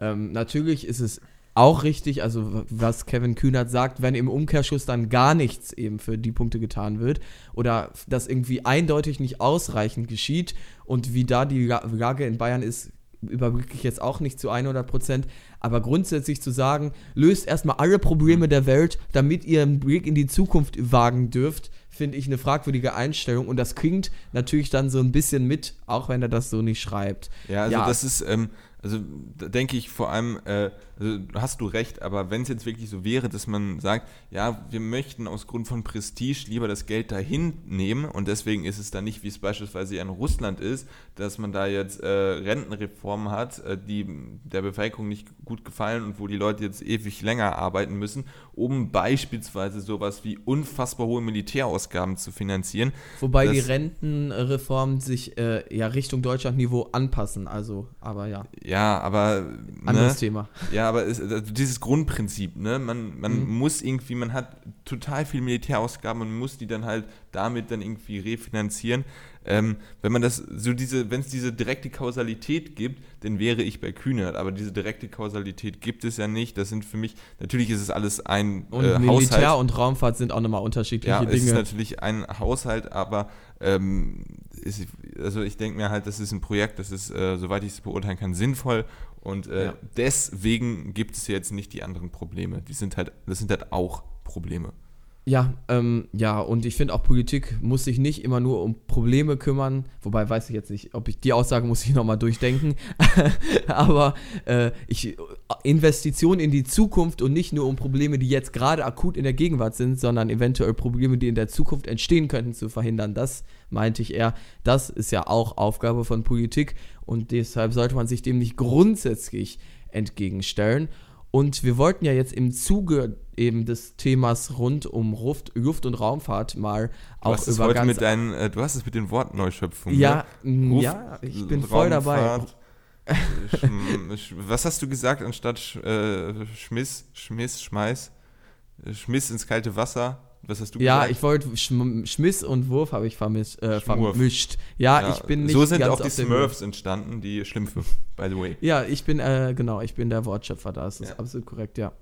ähm, natürlich ist es auch richtig, also was Kevin Kühnert sagt, wenn im Umkehrschluss dann gar nichts eben für die Punkte getan wird oder das irgendwie eindeutig nicht ausreichend geschieht und wie da die Lage in Bayern ist, überblicke ich jetzt auch nicht zu 100 Prozent, aber grundsätzlich zu sagen, löst erstmal alle Probleme der Welt, damit ihr einen Blick in die Zukunft wagen dürft, finde ich eine fragwürdige Einstellung und das klingt natürlich dann so ein bisschen mit, auch wenn er das so nicht schreibt. Ja, also ja. das ist, ähm, also da denke ich vor allem, äh, also hast du recht, aber wenn es jetzt wirklich so wäre, dass man sagt, ja, wir möchten aus Grund von Prestige lieber das Geld dahin nehmen und deswegen ist es dann nicht, wie es beispielsweise in Russland ist, dass man da jetzt äh, Rentenreformen hat, äh, die der Bevölkerung nicht gut gefallen und wo die Leute jetzt ewig länger arbeiten müssen, um beispielsweise sowas wie unfassbar hohe Militärausgaben zu finanzieren. Wobei die Rentenreformen sich äh, ja Richtung Deutschlandniveau anpassen, also, aber ja. Ja, aber. Anderes ne? Thema. Ja, aber es, also dieses Grundprinzip, ne? Man, man mhm. muss irgendwie, man hat total viel Militärausgaben und muss die dann halt damit dann irgendwie refinanzieren. Ähm, wenn man das, so diese, wenn es diese direkte Kausalität gibt, dann wäre ich bei Kühnert, aber diese direkte Kausalität gibt es ja nicht. Das sind für mich, natürlich ist es alles ein und äh, Militär Haushalt. und Raumfahrt sind auch nochmal unterschiedliche ja, Dinge. Ja, es ist natürlich ein Haushalt, aber ähm, ist, also ich denke mir halt, das ist ein Projekt, das ist, äh, soweit ich es beurteilen kann, sinnvoll und äh, ja. deswegen gibt es jetzt nicht die anderen Probleme. Die sind halt, das sind halt auch Probleme. Ja, ähm, ja, und ich finde auch Politik muss sich nicht immer nur um Probleme kümmern, wobei weiß ich jetzt nicht, ob ich die Aussage muss ich nochmal durchdenken, <laughs> aber äh, ich, Investition in die Zukunft und nicht nur um Probleme, die jetzt gerade akut in der Gegenwart sind, sondern eventuell Probleme, die in der Zukunft entstehen könnten, zu verhindern. Das meinte ich eher, das ist ja auch Aufgabe von Politik und deshalb sollte man sich dem nicht grundsätzlich entgegenstellen. Und wir wollten ja jetzt im Zuge eben des Themas rund um Luft, Luft und Raumfahrt mal du auch über heute mit deinen, äh, Du hast es mit den Wortneuschöpfungen. Ja, ne? Ja ich bin voll dabei. was hast du gesagt anstatt äh, Schmiss, Schmiss, Schmeiß? Schmiss ins kalte Wasser? Was hast du ja, gesagt? Ja, ich wollte Schm Schmiss und Wurf habe ich vermisst, äh, vermischt. Ja, ja, ich bin nicht So sind auch die Smurfs entstanden, die Schlümpfe, by the way. Ja, ich bin, äh, genau, ich bin der Wortschöpfer da. Das ist ja. absolut korrekt, ja.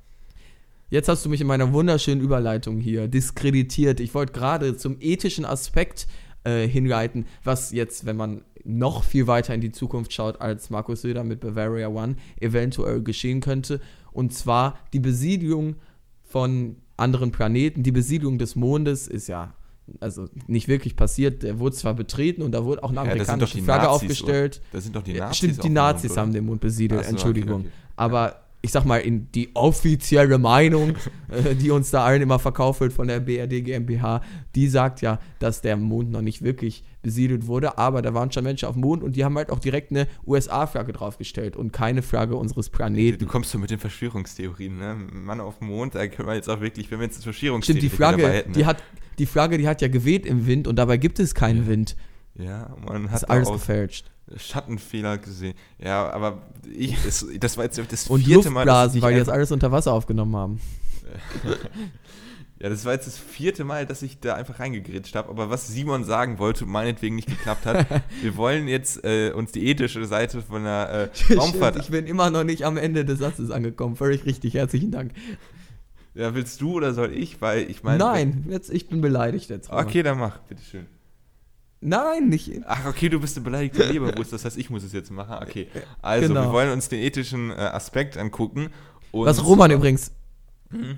Jetzt hast du mich in meiner wunderschönen Überleitung hier diskreditiert. Ich wollte gerade zum ethischen Aspekt äh, hinleiten, was jetzt, wenn man noch viel weiter in die Zukunft schaut als Markus Söder mit Bavaria One, eventuell geschehen könnte. Und zwar die Besiedlung von anderen Planeten. Die Besiedlung des Mondes ist ja also nicht wirklich passiert. Der wurde zwar betreten und da wurde auch eine amerikanische ja, Flagge Nazis, aufgestellt. Oder? Das sind doch die Nazis. Stimmt, die Nazis Mond, haben den Mond besiedelt, so, Entschuldigung. Okay, okay. Aber ich sag mal, in die offizielle Meinung, äh, die uns da allen immer verkauft wird von der BRD GmbH, die sagt ja, dass der Mond noch nicht wirklich besiedelt wurde, aber da waren schon Menschen auf dem Mond und die haben halt auch direkt eine USA-Flagge draufgestellt und keine Flagge unseres Planeten. Du kommst so mit den Verschwörungstheorien, ne? Mann auf dem Mond, da können wir jetzt auch wirklich, wenn wir jetzt Verschwörungstheorien Stimmt, die Flagge, dabei hätten, ne? die, hat, die Flagge, die hat ja geweht im Wind und dabei gibt es keinen ja. Wind. Ja, man hat das ist alles gefälscht. Schattenfehler gesehen. Ja, aber ich, <laughs> es, das war jetzt das Und vierte Luftblasen, Mal, weil die das alles unter Wasser aufgenommen haben. <laughs> Ja, das war jetzt das vierte Mal, dass ich da einfach reingegrätscht habe. Aber was Simon sagen wollte, meinetwegen nicht geklappt hat, <laughs> wir wollen jetzt äh, uns die ethische Seite von der äh, Raumfahrt. ich bin immer noch nicht am Ende des Satzes angekommen. Völlig richtig. Herzlichen Dank. Ja, willst du oder soll ich? Weil ich meine. Nein, jetzt, ich bin beleidigt jetzt. Okay, dann mach, bitteschön. Nein, nicht. Ach, okay, du bist eine beleidigte Leberwurst, das heißt, ich muss es jetzt machen. Okay. Also, genau. wir wollen uns den ethischen äh, Aspekt angucken. Was Roman übrigens. Mhm.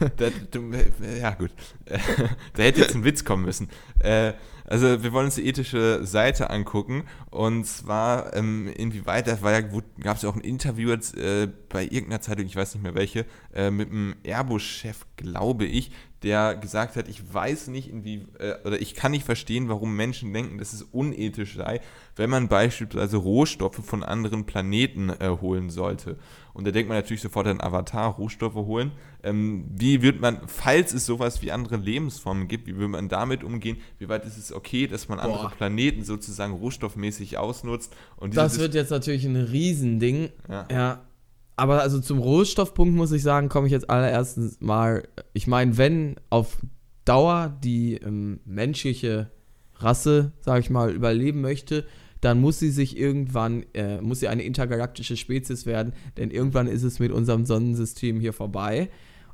<laughs> da, du, ja, gut. <laughs> da hätte jetzt ein Witz kommen müssen. Äh, also, wir wollen uns die ethische Seite angucken. Und zwar, ähm, inwieweit, da ja, gab es ja auch ein Interview jetzt, äh, bei irgendeiner Zeitung, ich weiß nicht mehr welche, äh, mit einem Airbus-Chef, glaube ich, der gesagt hat, ich weiß nicht, inwie, äh, oder ich kann nicht verstehen, warum Menschen denken, dass es unethisch sei, wenn man beispielsweise Rohstoffe von anderen Planeten äh, holen sollte. Und da denkt man natürlich sofort an Avatar, Rohstoffe holen. Ähm, wie wird man, falls es sowas wie andere Lebensformen gibt, wie würde man damit umgehen? Wie weit ist es okay, dass man Boah. andere Planeten sozusagen rohstoffmäßig ausnutzt? Und das wird jetzt natürlich ein Riesending. Ja. ja. Aber also zum Rohstoffpunkt muss ich sagen, komme ich jetzt allererstens mal, ich meine, wenn auf Dauer die ähm, menschliche Rasse, sage ich mal, überleben möchte, dann muss sie sich irgendwann, äh, muss sie eine intergalaktische Spezies werden, denn irgendwann ist es mit unserem Sonnensystem hier vorbei.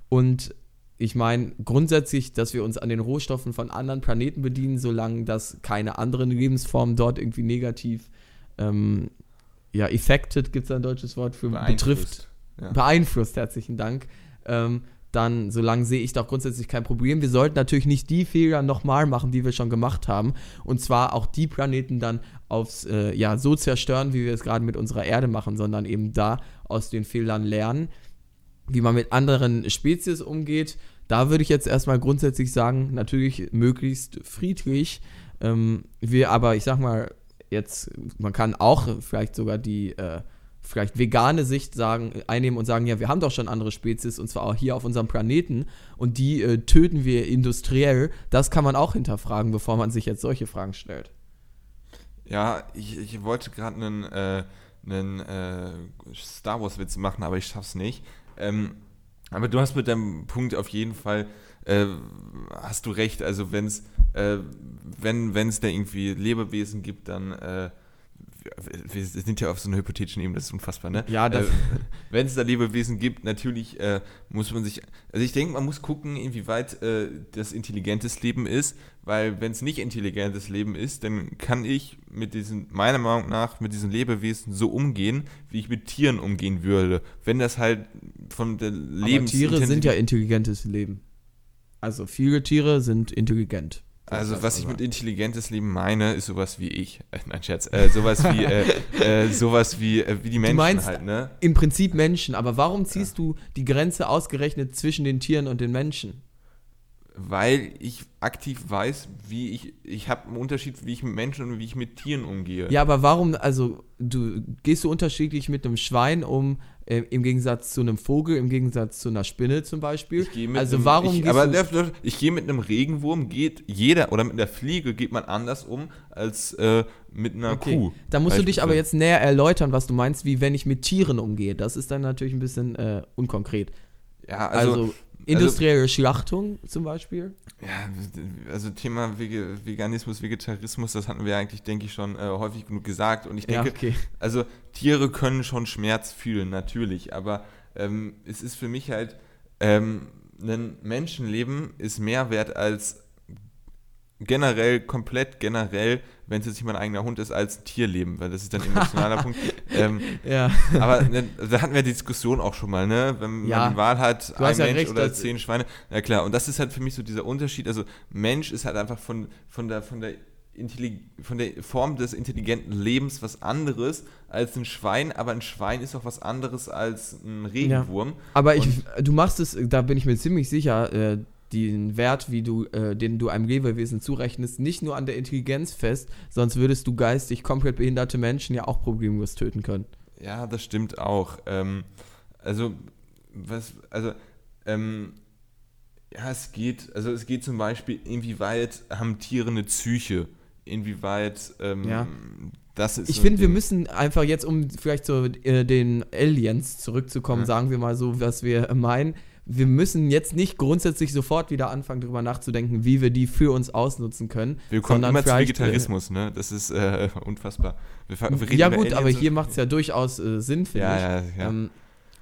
Und ich meine grundsätzlich, dass wir uns an den Rohstoffen von anderen Planeten bedienen, solange das keine anderen Lebensformen dort irgendwie negativ ähm, ja, affected, gibt es ein deutsches Wort für betrifft, ja. beeinflusst, herzlichen Dank, ähm, dann, solange sehe ich doch grundsätzlich kein Problem. Wir sollten natürlich nicht die Fehler nochmal machen, die wir schon gemacht haben. Und zwar auch die Planeten dann aufs, äh, ja, so zerstören, wie wir es gerade mit unserer Erde machen, sondern eben da aus den Fehlern lernen. Wie man mit anderen Spezies umgeht, da würde ich jetzt erstmal grundsätzlich sagen, natürlich möglichst friedlich. Ähm, wir aber, ich sag mal, jetzt, man kann auch vielleicht sogar die äh, vielleicht vegane Sicht sagen, einnehmen und sagen, ja, wir haben doch schon andere Spezies und zwar auch hier auf unserem Planeten und die äh, töten wir industriell. Das kann man auch hinterfragen, bevor man sich jetzt solche Fragen stellt. Ja, ich, ich wollte gerade einen, äh, einen äh, Star Wars-Witz machen, aber ich schaff's nicht. Ähm, aber du hast mit deinem Punkt auf jeden Fall, äh, hast du recht. Also wenn's, äh, wenn es da irgendwie Lebewesen gibt, dann äh, wir sind ja auf so einer hypothetischen Ebene, das ist unfassbar, ne? Ja, äh, Wenn es da Lebewesen gibt, natürlich äh, muss man sich, also ich denke, man muss gucken, inwieweit äh, das intelligentes Leben ist, weil wenn es nicht intelligentes Leben ist, dann kann ich mit diesen, meiner Meinung nach, mit diesen Lebewesen so umgehen, wie ich mit Tieren umgehen würde. Wenn das halt von der Lebens... Tiere sind ja intelligentes Leben. Also viele Tiere sind intelligent. Also was ich mit intelligentes Leben meine, ist sowas wie ich. Äh, <laughs> nein, Scherz. Äh, sowas wie, äh, äh, sowas wie, äh, wie die Menschen du meinst halt, ne? Im Prinzip Menschen, aber warum ziehst ja. du die Grenze ausgerechnet zwischen den Tieren und den Menschen? weil ich aktiv weiß, wie ich, ich habe einen Unterschied, wie ich mit Menschen und wie ich mit Tieren umgehe. Ja, aber warum, also du gehst du unterschiedlich mit einem Schwein um, äh, im Gegensatz zu einem Vogel, im Gegensatz zu einer Spinne zum Beispiel? also einem, warum ich, aber du, ich gehe mit einem Regenwurm, geht jeder, oder mit einer Fliege geht man anders um als äh, mit einer okay. Kuh. Da musst du dich aber jetzt näher erläutern, was du meinst, wie wenn ich mit Tieren umgehe. Das ist dann natürlich ein bisschen äh, unkonkret. Ja, also, also Industrielle also, Schlachtung zum Beispiel? Ja, also Thema Veganismus, Vegetarismus, das hatten wir eigentlich, denke ich, schon äh, häufig genug gesagt. Und ich denke, ja, okay. also Tiere können schon Schmerz fühlen, natürlich. Aber ähm, es ist für mich halt, ähm, ein Menschenleben ist mehr wert als generell, komplett generell, wenn es jetzt nicht mein eigener Hund ist, als ein Tierleben, weil das ist dann ein emotionaler <laughs> Punkt. Ähm, <laughs> ja. Aber ne, da hatten wir die Diskussion auch schon mal, ne? Wenn ja. man die Wahl hat, ein ja Mensch recht, oder zehn Schweine. Ja klar, und das ist halt für mich so dieser Unterschied. Also Mensch ist halt einfach von, von der, von der von der Form des intelligenten Lebens was anderes als ein Schwein, aber ein Schwein ist auch was anderes als ein Regenwurm. Ja. Aber ich, du machst es, da bin ich mir ziemlich sicher, äh, den Wert, wie du, äh, den du einem Lebewesen zurechnest, nicht nur an der Intelligenz fest, sonst würdest du geistig komplett behinderte Menschen ja auch problemlos töten können. Ja, das stimmt auch. Ähm, also, was, also, ähm, ja, es geht, also es geht zum Beispiel, inwieweit haben Tiere eine Psyche? Inwieweit ähm, ja. das ist. Ich finde, wir müssen einfach jetzt, um vielleicht zu äh, den Aliens zurückzukommen, ja. sagen wir mal so, was wir meinen wir müssen jetzt nicht grundsätzlich sofort wieder anfangen, darüber nachzudenken, wie wir die für uns ausnutzen können. Wir kommen immer zu vielleicht, Vegetarismus, ne? Das ist äh, <laughs> unfassbar. Wir, wir ja gut, aber hier macht es ja durchaus äh, Sinn, finde Ja, ich. ja, ja. Ähm,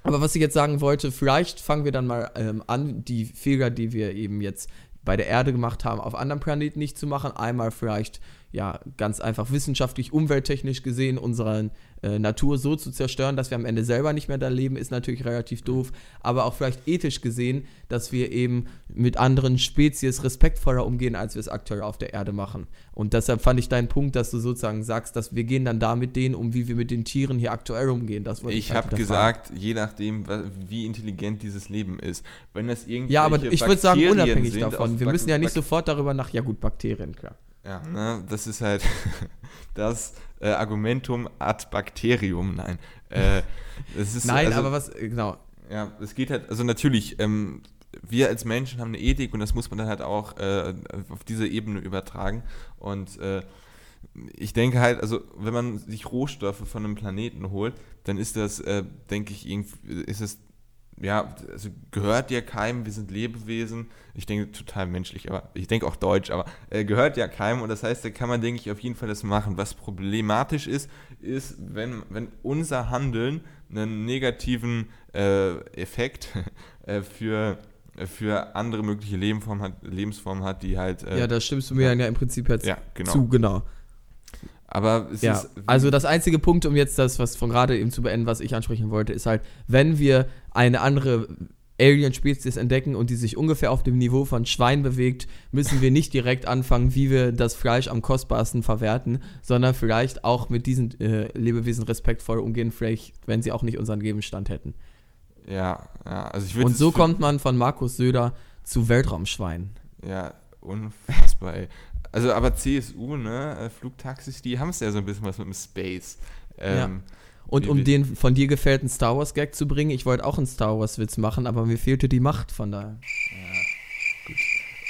aber was ich jetzt sagen wollte, vielleicht fangen wir dann mal ähm, an, die Fehler, die wir eben jetzt bei der Erde gemacht haben, auf anderen Planeten nicht zu machen. Einmal vielleicht, ja, ganz einfach wissenschaftlich, umwelttechnisch gesehen, unsere äh, Natur so zu zerstören, dass wir am Ende selber nicht mehr da leben, ist natürlich relativ doof. Aber auch vielleicht ethisch gesehen, dass wir eben mit anderen Spezies respektvoller umgehen, als wir es aktuell auf der Erde machen. Und deshalb fand ich deinen Punkt, dass du sozusagen sagst, dass wir gehen dann da mit denen um, wie wir mit den Tieren hier aktuell umgehen. Das Ich halt habe gesagt, je nachdem, wie intelligent dieses Leben ist. Wenn das irgendwelche Ja, aber ich würde sagen, unabhängig davon. Wir müssen ja nicht Bak- sofort darüber nach. Ja, gut, Bakterien, klar. Ja, ne, das ist halt <laughs> das äh, Argumentum ad bacterium. Nein. Äh, ist, <laughs> Nein, also, aber was, äh, genau. Ja, es geht halt, also natürlich, ähm, wir als Menschen haben eine Ethik und das muss man dann halt auch äh, auf diese Ebene übertragen. Und äh, ich denke halt, also wenn man sich Rohstoffe von einem Planeten holt, dann ist das, äh, denke ich, irgendwie, ist es, ja, also gehört ja keinem, wir sind Lebewesen. Ich denke total menschlich, aber ich denke auch deutsch, aber äh, gehört ja keinem und das heißt, da kann man, denke ich, auf jeden Fall das machen. Was problematisch ist, ist, wenn, wenn unser Handeln einen negativen äh, Effekt <laughs> äh, für, für andere mögliche Lebensformen hat, Lebensformen hat, die halt. Äh, ja, da stimmst du mir ja, im Prinzip jetzt ja, genau. zu, genau. Aber es Ja, ist. also das einzige Punkt, um jetzt das, was von gerade eben zu beenden, was ich ansprechen wollte, ist halt, wenn wir eine andere Alien-Spezies entdecken und die sich ungefähr auf dem Niveau von Schwein bewegt, müssen wir nicht direkt anfangen, wie wir das Fleisch am kostbarsten verwerten, sondern vielleicht auch mit diesen äh, Lebewesen respektvoll umgehen, vielleicht, wenn sie auch nicht unseren Gegenstand hätten. ja, ja, also ich. Und so kommt man von Markus Söder zu Weltraumschwein. Ja, unfassbar, ey. Also, aber CSU, ne, äh, Flugtaxis, die haben es ja so ein bisschen was mit dem Space. Ähm, Und Wie um den von dir gefällten Star Wars Gag zu bringen, ich wollte auch einen Star Wars Witz machen, aber mir fehlte die Macht von daher.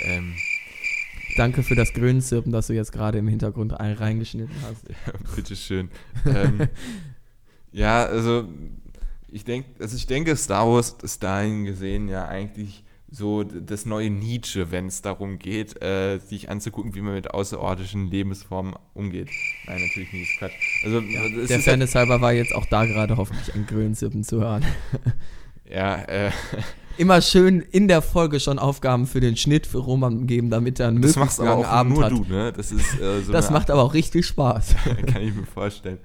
ähm, Danke für das Grünzirpen, das du jetzt gerade im Hintergrund ein- reingeschnitten hast. <laughs> bitteschön. ähm, <laughs> ja, also ich denke, also ich denke, Star Wars ist dahin gesehen ja eigentlich so das neue Nietzsche, wenn es darum geht, äh, sich anzugucken, wie man mit außerirdischen Lebensformen umgeht. Nein, natürlich nicht, ist Quatsch. Also es Der ist halt, Fairness halber war jetzt auch da gerade hoffentlich ein Grünzirpen zu hören. <laughs> ja, äh, Immer schön in der Folge schon Aufgaben für den Schnitt für Roman geben, damit er einen das möglichst langen Abend nur hat. du, ne? Das ist äh, so das macht aber auch richtig Spaß. <laughs> Kann ich mir vorstellen.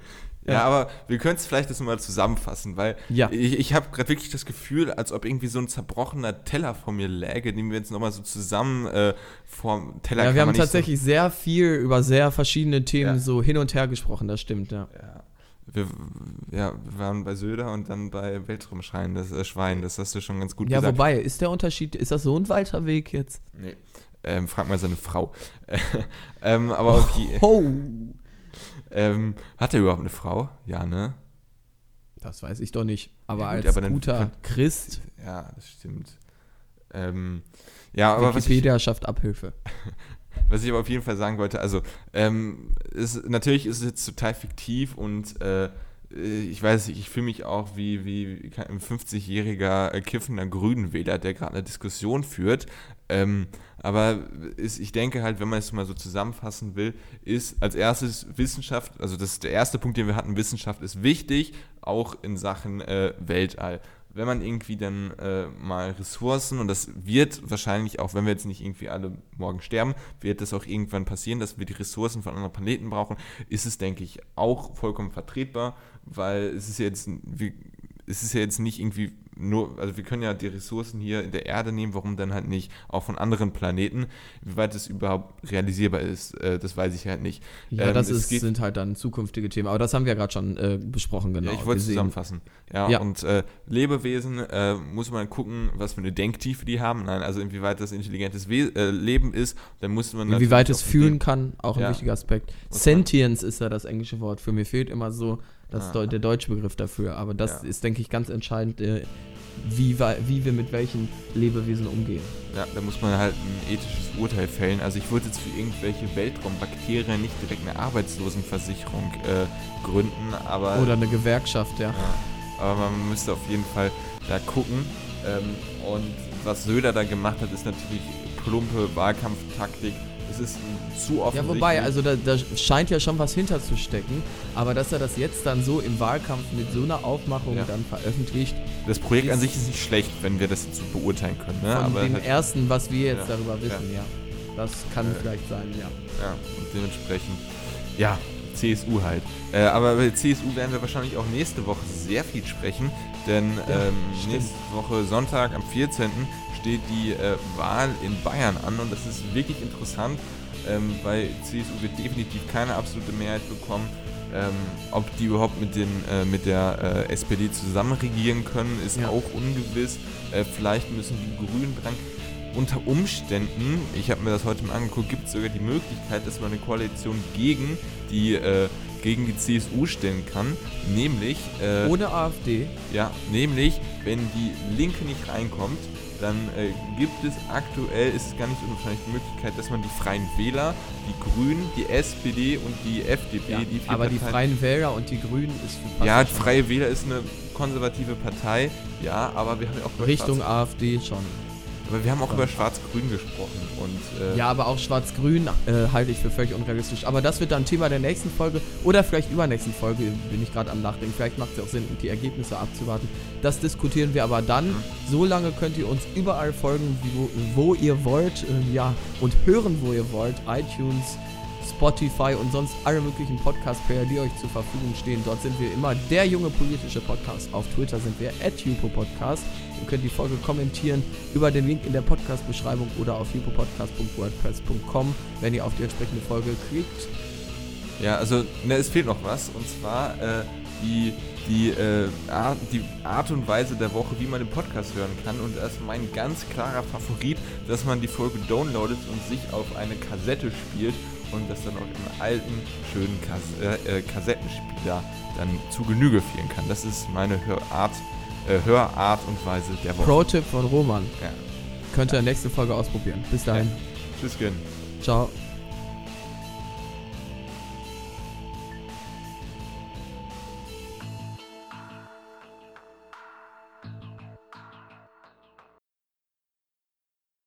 Ja, Ja. aber wir können es vielleicht das mal zusammenfassen, weil Ja. ich, ich habe gerade wirklich das Gefühl, als ob irgendwie so ein zerbrochener Teller vor mir läge, den wir jetzt nochmal so zusammen äh, vom Teller Ja, wir haben tatsächlich sehr viel über sehr verschiedene Themen Ja. so hin und her gesprochen, das stimmt, ja. So, ja, wir, ja, wir waren bei Söder und dann bei Weltraumschrein, das äh, Schwein, das hast du schon ganz gut Ja, gesagt. wobei, ist der Unterschied, ist das so ein weiter Weg jetzt? Nee. Ähm, frag mal seine Frau. <laughs> ähm, aber die, Oh! Ähm, hat er überhaupt eine Frau? Ja, ne? Das weiß ich doch nicht. Aber Ja, gut, als aber dann guter kann- Christ, Ja, das stimmt. Ähm, ja, aber was ich, Wikipedia schafft Abhilfe. <laughs> Was ich aber auf jeden Fall sagen wollte, also ähm, ist, natürlich ist es jetzt total fiktiv und äh, ich weiß nicht, ich fühle mich auch wie, wie ein 50-jähriger äh, kiffender Grünenwähler, der gerade eine Diskussion führt. Ähm, aber ist, ich denke halt, wenn man es mal so zusammenfassen will, ist als erstes Wissenschaft, also das ist der erste Punkt, den wir hatten, Wissenschaft ist wichtig, auch in Sachen äh, Weltall wenn man irgendwie dann äh, mal Ressourcen, und das wird wahrscheinlich auch, wenn wir jetzt nicht irgendwie alle morgen sterben, wird das auch irgendwann passieren, dass wir die Ressourcen von anderen Planeten brauchen, ist es, denke ich, auch vollkommen vertretbar, weil es ist ja jetzt, wie, es ist ja jetzt nicht irgendwie nur, also wir können ja die Ressourcen hier in der Erde nehmen, warum dann halt nicht auch von anderen Planeten, wie weit es überhaupt realisierbar ist, äh, das weiß ich halt nicht. Ja, Ähm, das ist, sind halt dann zukünftige Themen. Aber das haben wir ja gerade schon äh, besprochen, genau. Ja, ich wollte Wir zusammenfassen. Ja, Ja. und äh, Lebewesen äh, muss man gucken, was für eine Denktiefe die haben. Nein, also inwieweit das intelligentes We äh, Leben ist. Dann muss man Inwieweit es fühlen kann, auch ein Ja. wichtiger Aspekt. Sentience ist ja das englische Wort. Für mir fehlt immer so das Ah. Deu- der deutsche Begriff dafür. Aber das Ja. ist, denke ich, ganz entscheidend, äh, wie, wie wir mit welchen Lebewesen umgehen. Ja, da muss man halt ein ethisches Urteil fällen. Also ich würde jetzt für irgendwelche Weltraumbakterien nicht direkt eine Arbeitslosenversicherung äh, gründen, aber, Oder eine Gewerkschaft, ja. ja, aber man müsste auf jeden Fall da gucken. Ähm, und was Söder da gemacht hat, ist natürlich plumpe Wahlkampftaktik. Es ist zu offensichtlich. Ja, wobei, also da, da scheint ja schon was hinterzustecken. Aber dass er das jetzt dann so im Wahlkampf mit so einer Aufmachung Ja. dann veröffentlicht, das Projekt an sich ist nicht schlecht, wenn wir das jetzt so beurteilen können. Ne? von Aber dem halt, ersten, was wir jetzt Ja, darüber wissen, ja. Das kann Äh, vielleicht sein, ja. Ja, und dementsprechend, ja, CSU halt. Äh, aber bei CSU werden wir wahrscheinlich auch nächste Woche sehr viel sprechen, denn Ja, ähm, nächste Woche Sonntag am 14. steht die äh, Wahl in Bayern an und das ist wirklich interessant, ähm, weil CSU wird definitiv keine absolute Mehrheit bekommen. Ähm, ob die überhaupt mit, den, äh, mit der äh, SPD zusammen regieren können, ist Ja. auch ungewiss. Äh, vielleicht müssen die Grünen dran. Unter Umständen, ich habe mir das heute mal angeguckt, gibt es sogar die Möglichkeit, dass man eine Koalition gegen die, äh, gegen die CSU stellen kann. Nämlich, äh, Ohne AfD. ja, nämlich, wenn die Linke nicht reinkommt, dann äh, gibt es aktuell, ist es gar nicht unwahrscheinlich die Möglichkeit, dass man die Freien Wähler, die Grünen, die SPD und die FDP, Ja, die vier aber die Parteien- Freien Wähler und die Grünen ist für Ja. Freie Wähler ist eine konservative Partei, ja, aber wir haben ja auch Richtung AfD schon. Aber wir haben auch über Schwarz-Grün gesprochen und äh, Ja, aber auch Schwarz-Grün äh, halte ich für völlig unrealistisch. Aber das wird dann Thema der nächsten Folge oder vielleicht übernächsten Folge, bin ich gerade am Nachdenken. Vielleicht macht es ja auch Sinn, die Ergebnisse abzuwarten. Das diskutieren wir aber dann. So lange könnt ihr uns überall folgen, wo, wo ihr wollt. Äh, ja, und hören, wo ihr wollt. iTunes, Spotify und sonst alle möglichen Podcast-Player, die euch zur Verfügung stehen. Dort sind wir immer der junge politische Podcast. Auf Twitter sind wir at Podcast. Ihr könnt die Folge kommentieren über den Link in der Podcast-Beschreibung oder auf jupopodcast.wordpress.com, wenn ihr auf die entsprechende Folge klickt. Ja, also ne, es fehlt noch was und zwar äh, die, die, äh, Art, die Art und Weise der Woche, wie man den Podcast hören kann. Und das ist mein ganz klarer Favorit, dass man die Folge downloadet und sich auf eine Kassette spielt und das dann auch im alten, schönen Kas äh, äh, Kassettenspieler dann zu Genüge führen kann. Das ist meine Hörart, äh, Hörart und Weise der Woche. Pro-Tipp von Roman. Ja. Könnt ihr in der nächsten Folge ausprobieren. Bis dahin. Tschüss, Gen. Ciao.